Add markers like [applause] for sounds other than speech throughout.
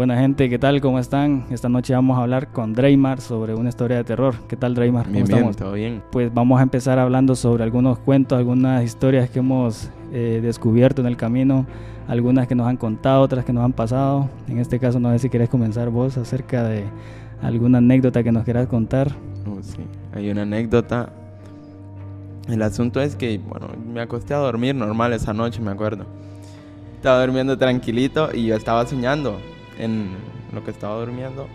Buena gente, ¿qué tal? ¿Cómo están? Esta noche vamos a hablar con Dreymar sobre una historia de terror. ¿Qué tal, Dreymar? ¿Cómo Bien, bien, estamos? todo bien. Pues vamos a empezar hablando sobre algunos cuentos, algunas historias que hemos eh, descubierto en el camino, algunas que nos han contado, otras que nos han pasado. En este caso, no sé si querés comenzar vos acerca de alguna anécdota que nos quieras contar. Oh, sí. Hay una anécdota. El asunto es que, bueno, me acosté a dormir normal esa noche, me acuerdo. Estaba durmiendo tranquilito y yo estaba soñando. En lo que estaba durmiendo,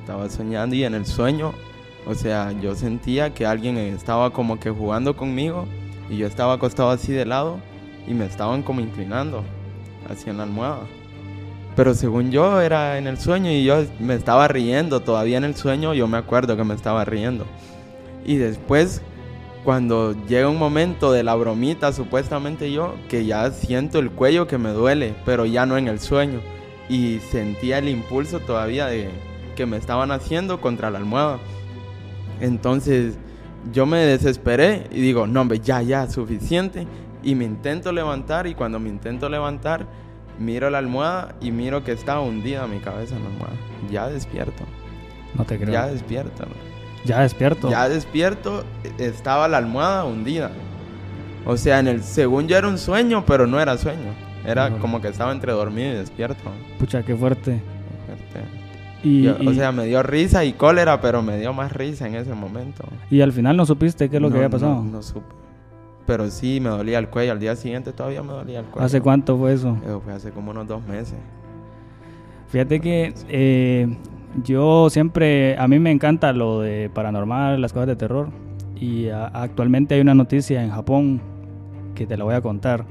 estaba soñando y en el sueño, o sea, yo sentía que alguien estaba como que jugando conmigo y yo estaba acostado así de lado y me estaban como inclinando hacia la almohada. Pero según yo era en el sueño y yo me estaba riendo, todavía en el sueño yo me acuerdo que me estaba riendo. Y después, cuando llega un momento de la bromita, supuestamente yo, que ya siento el cuello que me duele, pero ya no en el sueño. Y sentía el impulso todavía de que me estaban haciendo contra la almohada. Entonces yo me desesperé y digo, no, hombre, ya, ya, suficiente. Y me intento levantar y cuando me intento levantar, miro la almohada y miro que está hundida mi cabeza en la almohada. Ya despierto. No te creo. Ya despierto. Ya despierto. Ya despierto, estaba la almohada hundida. O sea, en el según yo era un sueño, pero no era sueño. Era Híjole. como que estaba entre dormido y despierto. Pucha, qué fuerte. Fuerte. Y, Yo- o y- sea, me dio risa y cólera, pero me dio más risa en ese momento. y al final no supiste qué es lo que No, había pasado. No, no supe. Pero sí, me dolía el cuello. Al día siguiente todavía me dolía el cuello. ¿Hace cuánto fue eso? Eso fue hace como unos dos meses. Fíjate que eh, yo siempre, a mí me encanta lo de paranormal, las cosas de terror. Y a- actualmente hay una noticia en Japón que te la voy a contar.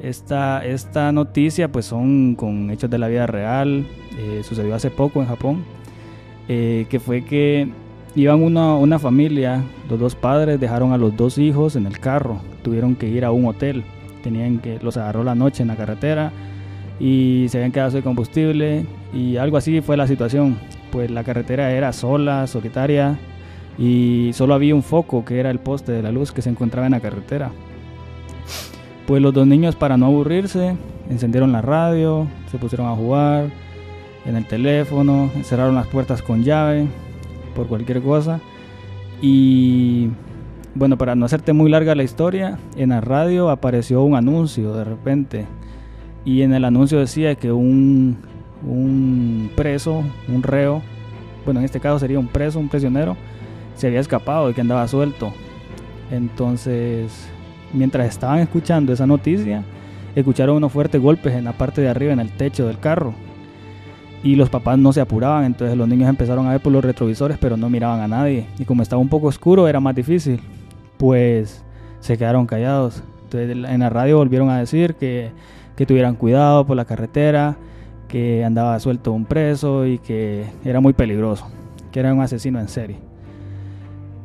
Esta, esta noticia pues son con hechos de la vida real. eh, sucedió hace poco en Japón. eh, que fue que iban una, una familia, los dos padres dejaron a los dos hijos en el carro. Tuvieron que ir a un hotel. Tenían que, los agarró la noche en la carretera y se habían quedado sin combustible y algo así fue la situación. Pues la carretera era sola, solitaria y solo había un foco que era el poste de la luz que se encontraba en la carretera. Pues los dos niños para no aburrirse encendieron la radio, se pusieron a jugar en el teléfono, cerraron las puertas con llave por cualquier cosa y bueno, para no hacerte muy larga la historia, en la radio apareció un anuncio de repente y en el anuncio decía que un, un preso, un reo, bueno, en este caso sería un preso, un prisionero, se había escapado y que andaba suelto. Entonces, mientras estaban escuchando esa noticia, escucharon unos fuertes golpes en la parte de arriba, en el techo del carro. Y los papás no se apuraban, entonces los niños empezaron a ver por los retrovisores, pero no miraban a nadie. Y como estaba un poco oscuro, era más difícil. Pues se quedaron callados. Entonces en la radio volvieron a decir que, que tuvieran cuidado por la carretera, que andaba suelto un preso y que era muy peligroso, que era un asesino en serie.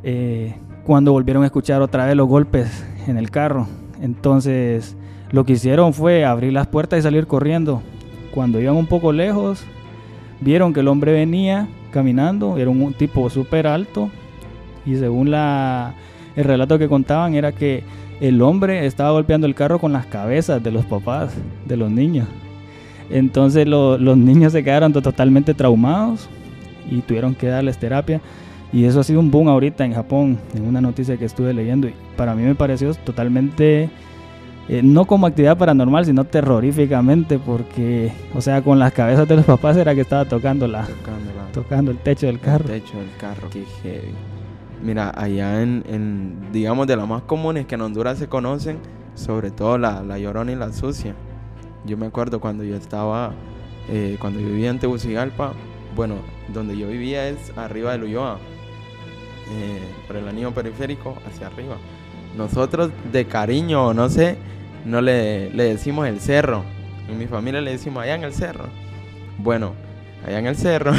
Eh, cuando volvieron a escuchar otra vez los golpes en el carro, entonces lo que hicieron fue abrir las puertas y salir corriendo. Cuando iban un poco lejos, vieron que el hombre venía caminando, era un tipo súper alto y según la, el relato que contaban era que el hombre estaba golpeando el carro con las cabezas de los papás, de los niños. Entonces lo- los niños se quedaron to- totalmente traumados y tuvieron que darles terapia. Y eso ha sido un boom ahorita en Japón, en una noticia que estuve leyendo. Y para mí me pareció totalmente, eh, no como actividad paranormal, sino terroríficamente, porque, o sea, con las cabezas de los papás era que estaba tocando, la, Tocándola. tocando el techo del carro. El techo del carro. Qué heavy. Mira, allá en, en, digamos, de las más comunes que en Honduras se conocen, sobre todo la, la llorona y la sucia. Yo me acuerdo cuando yo estaba, eh, cuando vivía en Tegucigalpa, bueno, donde yo vivía es arriba del Ulloa, eh, por el anillo periférico hacia arriba. Nosotros de cariño, o no sé, no le, le decimos el cerro. En mi familia le decimos allá en el cerro. Bueno, allá en el cerro,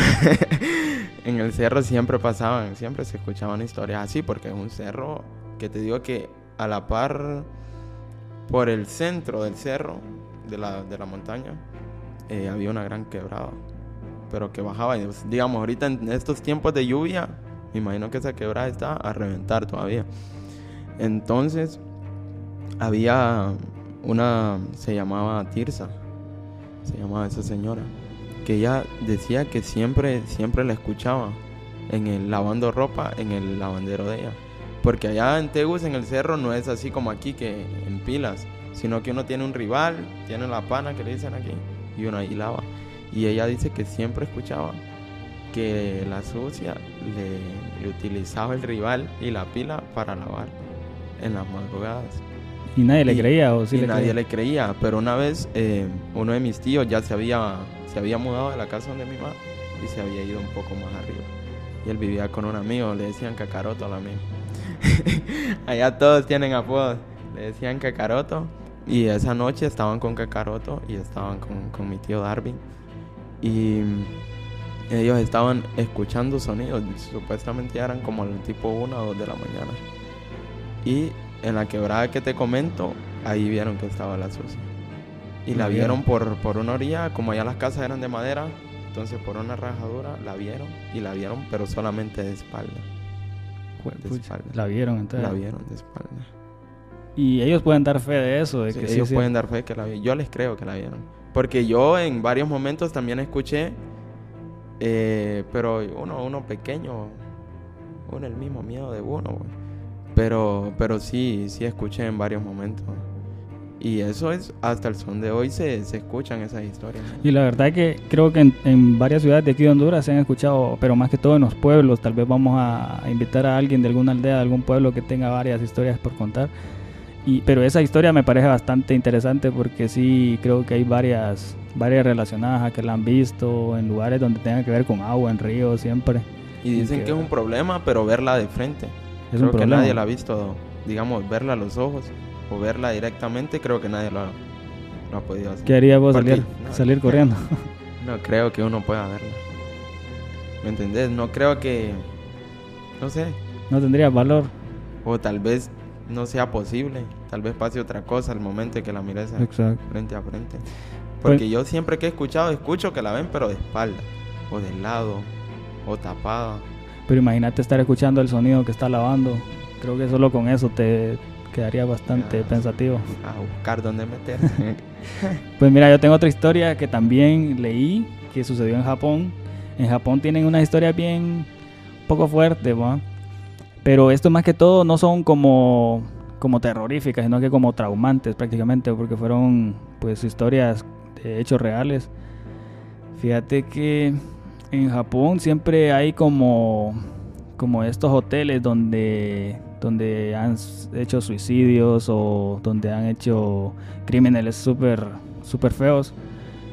[laughs] en el cerro siempre pasaban, siempre se escuchaban historias así, porque es un cerro que te digo que a la par, por el centro del cerro, de la, de la montaña, eh, había una gran quebrada, pero que bajaba, digamos, ahorita en estos tiempos de lluvia, me imagino que esa quebrada está a reventar todavía. Entonces, había una, se llamaba Tirsa, se llamaba esa señora. que ella decía que siempre, siempre la escuchaba en el lavando ropa, en el lavandero de ella. Porque allá en Tegus, en el cerro, no es así como aquí que en pilas, sino que uno tiene un rival, tiene la pana que le dicen aquí, y uno ahí lava. Y ella dice que siempre escuchaba que la sucia le, utilizaba el rival y la pila para lavar en las madrugadas. ¿Y nadie le creía o sí y nadie le creía, pero una vez eh, uno de mis tíos ya se había, se había mudado de la casa donde mi mamá y se había ido un poco más arriba. Y él vivía con un amigo, le decían cacaroto al amigo. [laughs] Allá todos tienen apodos. Le decían cacaroto. Y esa noche estaban con cacaroto y estaban con, con mi tío Darwin. Y ellos estaban escuchando sonidos. Supuestamente eran como el tipo 1 o 2 de la mañana. Y en la quebrada que te comento, ahí vieron que estaba la sucia. Y la vieron por, por una orilla, como allá las casas eran de madera, entonces por una rajadura la vieron y la vieron, pero solamente de espalda. De espalda. La vieron entonces. La vieron de espalda. Y ellos pueden dar fe de eso, de que ellos pueden dar fe que la vieron. Yo les creo que la vieron. Porque yo en varios momentos también escuché, eh, pero uno, uno pequeño, uno el mismo miedo de uno. Pero, pero sí, sí escuché en varios momentos. Y eso es, hasta el son de hoy se, se escuchan esas historias. Y la verdad es que creo que en, varias ciudades de aquí de Honduras se han escuchado, pero más que todo en los pueblos. Tal vez vamos a, invitar a alguien de alguna aldea, de algún pueblo que tenga varias historias por contar. Y, pero esa historia me parece bastante interesante porque sí creo que hay varias, varias relacionadas a que la han visto en lugares donde tenga que ver con agua, en ríos, siempre. Y dicen que, es un problema, pero verla de frente. Es creo que nadie la ha visto, digamos, verla a los ojos o verla directamente, creo que nadie lo ha, ha podido hacer. ¿Qué haría vos salir, salir corriendo? No creo que uno pueda verla. ¿Me entendés? No creo que. No sé. No tendría valor. O tal vez no sea posible. Tal vez pase otra cosa al momento que la mires frente a frente. Porque pues yo siempre que he escuchado, escucho que la ven, pero de espalda, o de lado, o tapada. Pero imagínate estar escuchando el sonido que está lavando. Creo que solo con eso te, quedaría bastante pensativo. A buscar dónde meter. [laughs] pues mira, yo tengo otra historia que también leí, que sucedió en Japón. En Japón tienen una historia bien poco fuerte, pero esto más que todo no son como, como terroríficas, sino que como traumantes prácticamente, porque fueron pues historias hechos reales. Fíjate que en Japón siempre hay como, como estos hoteles donde donde han hecho suicidios o donde han hecho crímenes súper super feos.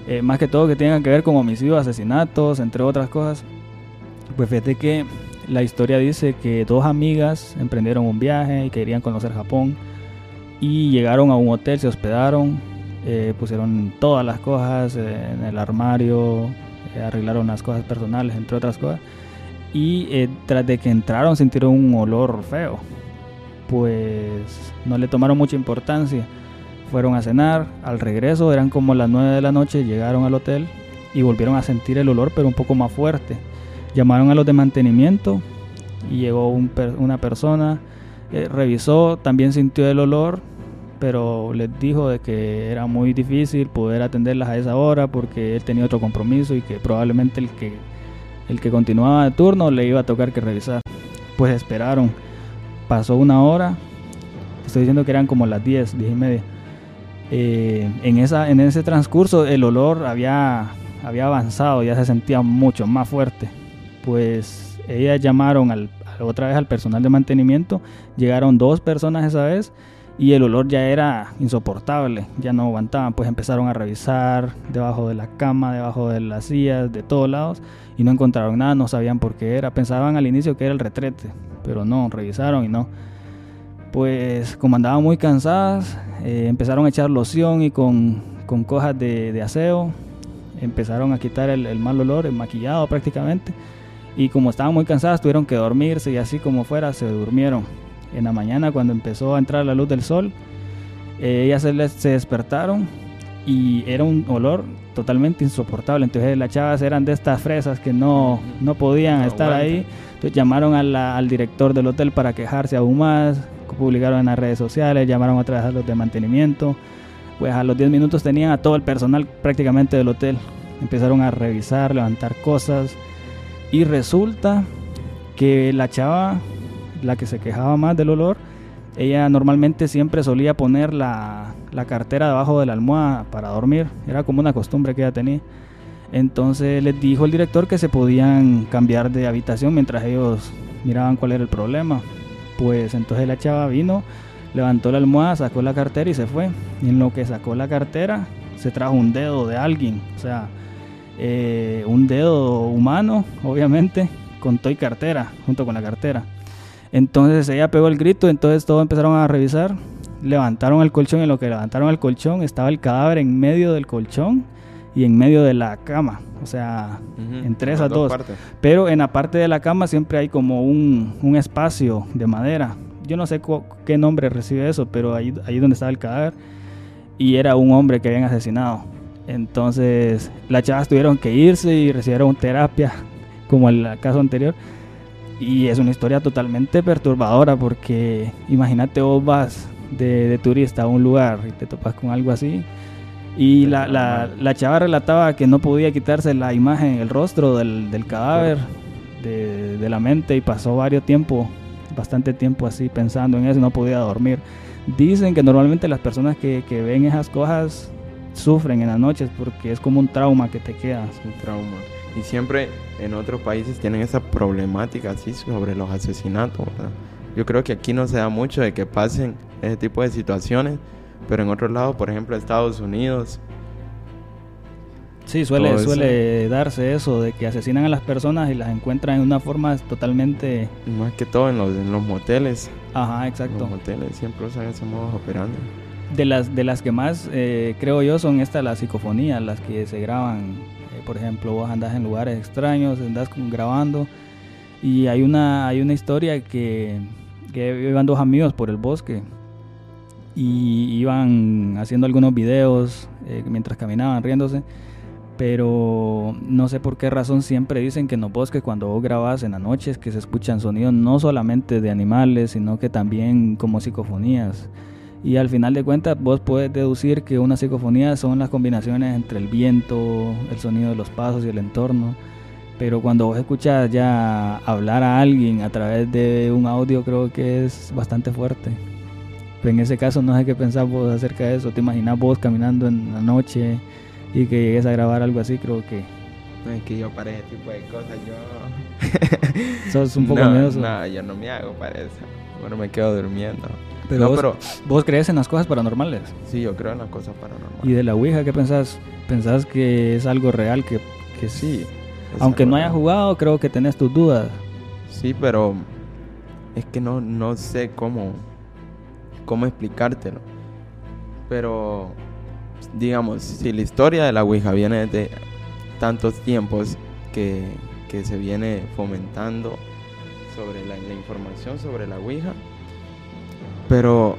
Eh, más que todo que tengan que ver con homicidios, asesinatos, entre otras cosas. Pues fíjate que la historia dice que dos amigas emprendieron un viaje y querían conocer Japón y llegaron a un hotel, se hospedaron, eh, pusieron todas las cosas en el armario, eh, arreglaron las cosas personales, entre otras cosas. Y tras de que entraron sintieron un olor feo, pues no le tomaron mucha importancia. Fueron a cenar, al regreso eran como las 9 de la noche, llegaron al hotel y volvieron a sentir el olor pero un poco más fuerte. Llamaron a los de mantenimiento y llegó una persona, eh, revisó, también sintió el olor, pero les dijo de que era muy difícil poder atenderlas a esa hora porque él tenía otro compromiso y que probablemente el que, el que continuaba de turno le iba a tocar que revisar. Pues esperaron pasó una hora, estoy diciendo que eran como las 10, 10 y media. Eh, en, esa, en ese transcurso el olor había, había avanzado, ya se sentía mucho más fuerte. Pues ellas llamaron al, otra vez al personal de mantenimiento, llegaron dos personas esa vez y el olor ya era insoportable, ya no aguantaban, pues empezaron a revisar debajo de la cama, debajo de las sillas, de todos lados y no encontraron nada, no sabían por qué era, pensaban al inicio que era el retrete, pero no, revisaron y no. Pues como andaban muy cansadas, eh, empezaron a echar loción y con, con cojas de, aseo, empezaron a quitar el, mal olor, el maquillado prácticamente. Y como estaban muy cansadas, tuvieron que dormirse y así como fuera, se durmieron. En la mañana, cuando empezó a entrar la luz del sol, eh, ellas se, se despertaron y era un olor totalmente insoportable. Entonces las chavas eran de estas fresas que no, no podían estar ahí. Entonces llamaron al director del hotel para quejarse aún más, publicaron en las redes sociales, llamaron otra vez a los de mantenimiento. Pues a los 10 minutos tenían a todo el personal prácticamente del hotel empezaron a revisar, levantar cosas y resulta que la chava, la que se quejaba más del olor, ella normalmente siempre solía poner la, la cartera debajo de la almohada para dormir, era como una costumbre que ella tenía. Entonces les dijo el director que se podían cambiar de habitación mientras ellos miraban cuál era el problema. Pues entonces la chava vino, levantó la almohada, sacó la cartera y se fue. Y en lo que sacó la cartera, se trajo un dedo de alguien. O sea, eh, un dedo humano, obviamente, con toy cartera, junto con la cartera. Entonces ella pegó el grito, entonces todos empezaron a revisar, levantaron el colchón y en lo que levantaron el colchón estaba el cadáver en medio del colchón y en medio de la cama, o sea, entre esas dos. Pero en la parte de la cama siempre hay como un, un espacio de madera. Yo no sé qué nombre recibe eso, pero ahí, ahí donde estaba el cadáver y era un hombre que habían asesinado. Entonces las chavas tuvieron que irse y recibieron terapia, como el caso anterior. Y es una historia totalmente perturbadora porque imagínate vos vas de, de turista a un lugar y te topas con algo así y la, la, la, chava relataba que no podía quitarse la imagen, el rostro del, del cadáver de, de, la mente y pasó varios tiempo, bastante tiempo así pensando en eso y no podía dormir. Dicen que normalmente las personas que, que ven esas cosas sufren en las noches porque es como un trauma que te queda. un trauma. Y siempre en otros países tienen esa problemática así sobre los asesinatos. Yo creo que aquí no se da mucho de que pasen ese tipo de situaciones pero en otros lados, por ejemplo, Estados Unidos. Sí, suele, suele darse eso, de que asesinan a las personas y las encuentran en una forma totalmente... Más que todo en los, en los moteles. Ajá, exacto. Los moteles siempre usan ese modo operando. De las, de las que más eh, creo yo son estas las psicofonías, las que se graban. Por ejemplo, vos andás en lugares extraños, andás grabando y hay una, hay una historia que, que iban dos amigos por el bosque y iban haciendo algunos videos eh, mientras caminaban riéndose pero no sé por qué razón siempre dicen que en los bosques cuando vos grabas en las noches que se escuchan sonidos no solamente de animales sino que también como psicofonías y al final de cuentas vos puedes deducir que una psicofonía son las combinaciones entre el viento, el sonido de los pasos y el entorno pero cuando vos escuchas ya hablar a alguien a través de un audio creo que es bastante fuerte en ese caso no sé qué pensar vos acerca de eso. ¿Te imaginas vos caminando en la noche y que llegues a grabar algo así? Creo que... No es que yo para ese tipo de cosas, yo... [laughs] Sos un poco [laughs] no, miedoso. No, yo no me hago para eso. Bueno, me quedo durmiendo. Pero, vos, pero vos crees en las cosas paranormales. Sí, yo creo en las cosas paranormales. ¿Y de la Ouija qué pensás? ¿Pensás que es algo real? Que, que sí. Aunque no hayas jugado, creo que tenés tus dudas. Sí, pero es que no, no sé cómo cómo explicártelo. Pero, digamos, si la historia de la Ouija viene de tantos tiempos que, que se viene fomentando sobre la, la, información sobre la Ouija, pero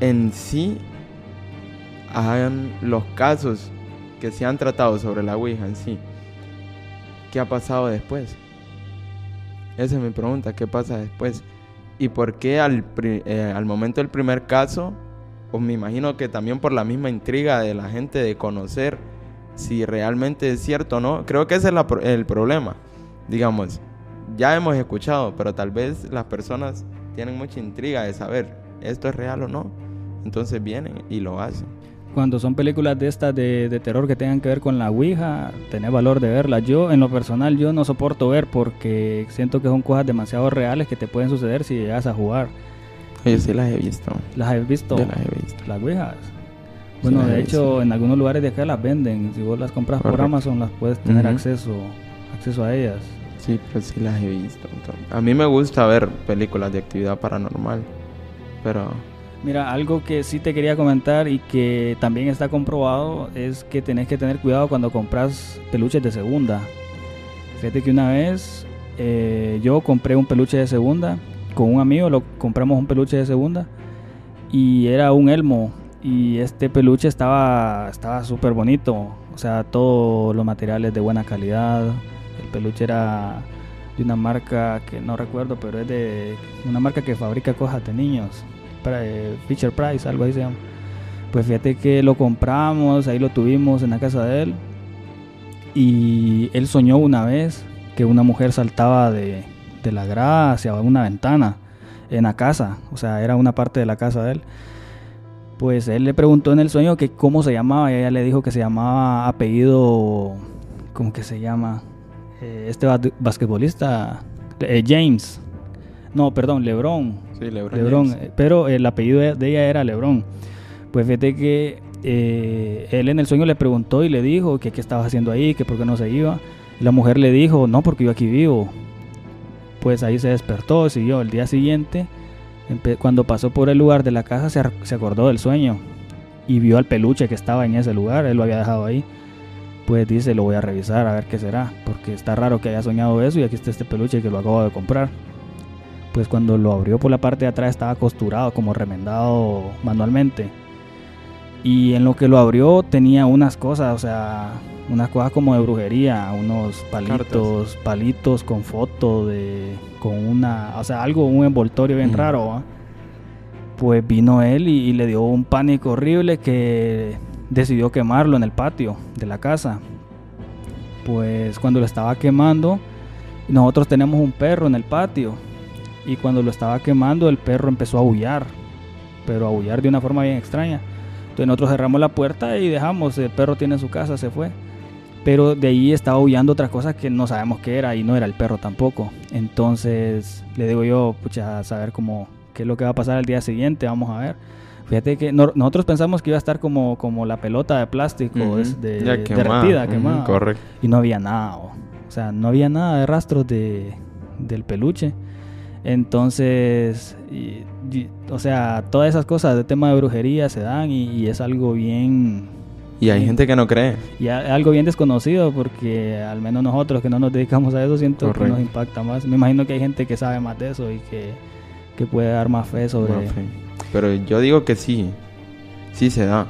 en sí, los casos que se han tratado sobre la Ouija en sí, ¿qué ha pasado después? Esa es mi pregunta, ¿qué pasa después? ¿Y por qué al, eh, al momento del primer caso? Pues me imagino que también por la misma intriga de la gente de conocer si realmente es cierto o no. Creo que ese es el problema. Digamos, ya hemos escuchado, pero tal vez las personas tienen mucha intriga de saber esto es real o no. Entonces vienen y lo hacen cuando son películas de estas de, terror que tengan que ver con la Ouija, tener valor de verlas. Yo, en lo personal, yo no soporto ver porque siento que son cosas demasiado reales que te pueden suceder si llegas a jugar. Yo sí las he visto. ¿Las he visto? Yo las he visto. ¿Las Ouijas? Bueno, de hecho, en algunos lugares de acá las venden. Si vos las compras por Amazon, las puedes tener acceso, acceso a ellas. Sí, pero sí las he visto. A mí me gusta ver películas de actividad paranormal, pero Mira, algo que sí te quería comentar y que también está comprobado es que tenés que tener cuidado cuando compras peluches de segunda. Fíjate que una vez eh, yo compré un peluche de segunda con un amigo, lo compramos un peluche de segunda y era un elmo y este peluche estaba estaba súper bonito, o sea, todos los materiales de buena calidad. El peluche era de una marca que no recuerdo, pero es de una marca que fabrica cosas de niños. Fisher Price, algo así se llama. Pues fíjate que lo compramos, ahí lo tuvimos en la casa de él. y él soñó una vez que una mujer saltaba de, de la grada hacia una ventana en la casa, o sea, era una parte de la casa de él. Pues él le preguntó en el sueño que cómo se llamaba y ella le dijo que se llamaba apellido, ¿cómo que se llama? Eh, este basquetbolista, eh, James. No, perdón, Lebron. Sí, Lebron. Lebron eh, pero el apellido de ella era Lebron. Pues fíjate que él en el sueño le preguntó y le dijo que qué estaba haciendo ahí, que por qué no se iba. la mujer le dijo, no, porque yo aquí vivo. Pues ahí se despertó, siguió. El día siguiente cuando pasó por el lugar de la casa se, acordó del sueño y vio al peluche que estaba en ese lugar, él lo había dejado ahí. Pues dice, lo voy a revisar a ver qué será, porque está raro que haya soñado eso y aquí está este peluche que lo acabo de comprar. Pues cuando lo abrió por la parte de atrás estaba costurado, como remendado manualmente. Y en lo que lo abrió tenía unas cosas, o sea, unas cosas como de brujería, unos palitos, palitos con foto de, con una, o sea, algo, un envoltorio bien raro. Pues vino él y, le dio un pánico horrible que decidió quemarlo en el patio de la casa. Pues cuando lo estaba quemando, nosotros tenemos un perro en el patio y cuando lo estaba quemando el perro empezó a aullar, pero a aullar de una forma bien extraña. Entonces nosotros cerramos la puerta y dejamos, el perro tiene su casa, se fue. Pero de ahí estaba huyendo otra cosa que no sabemos qué era y no era el perro tampoco. Entonces le digo yo, pucha, a saber cómo, qué es lo que va a pasar el día siguiente, vamos a ver. Fíjate que nosotros pensamos que iba a estar como, como la pelota de plástico de, derretida, quemada. correcto. Y no había nada. O, sea, no había nada de rastros de, del peluche. Entonces, o sea, todas esas cosas de tema de brujería se dan y, es algo bien... Y hay gente que no cree. Y algo bien desconocido porque al menos nosotros que no nos dedicamos a eso siento que nos impacta más. Me imagino que hay gente que sabe más de eso y que, puede dar más fe sobre... Pero yo digo que sí, sí se da.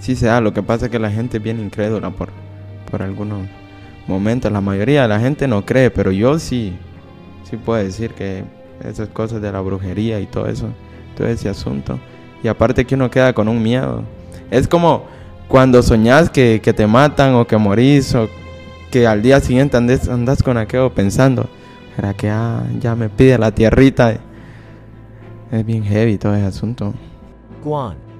Sí se da. Lo que pasa es que la gente es bien incrédula por, por algunos momentos. La mayoría de la gente no cree, pero yo sí, sí puedo decir que esas cosas de la brujería y todo eso, todo ese asunto. Y aparte que uno queda con un miedo. Es como cuando soñás que, te matan o que morís o que al día siguiente andes, andas con aquello pensando, ¿será que ah, ya me pide la tierrita? Es bien heavy todo ese asunto. Juan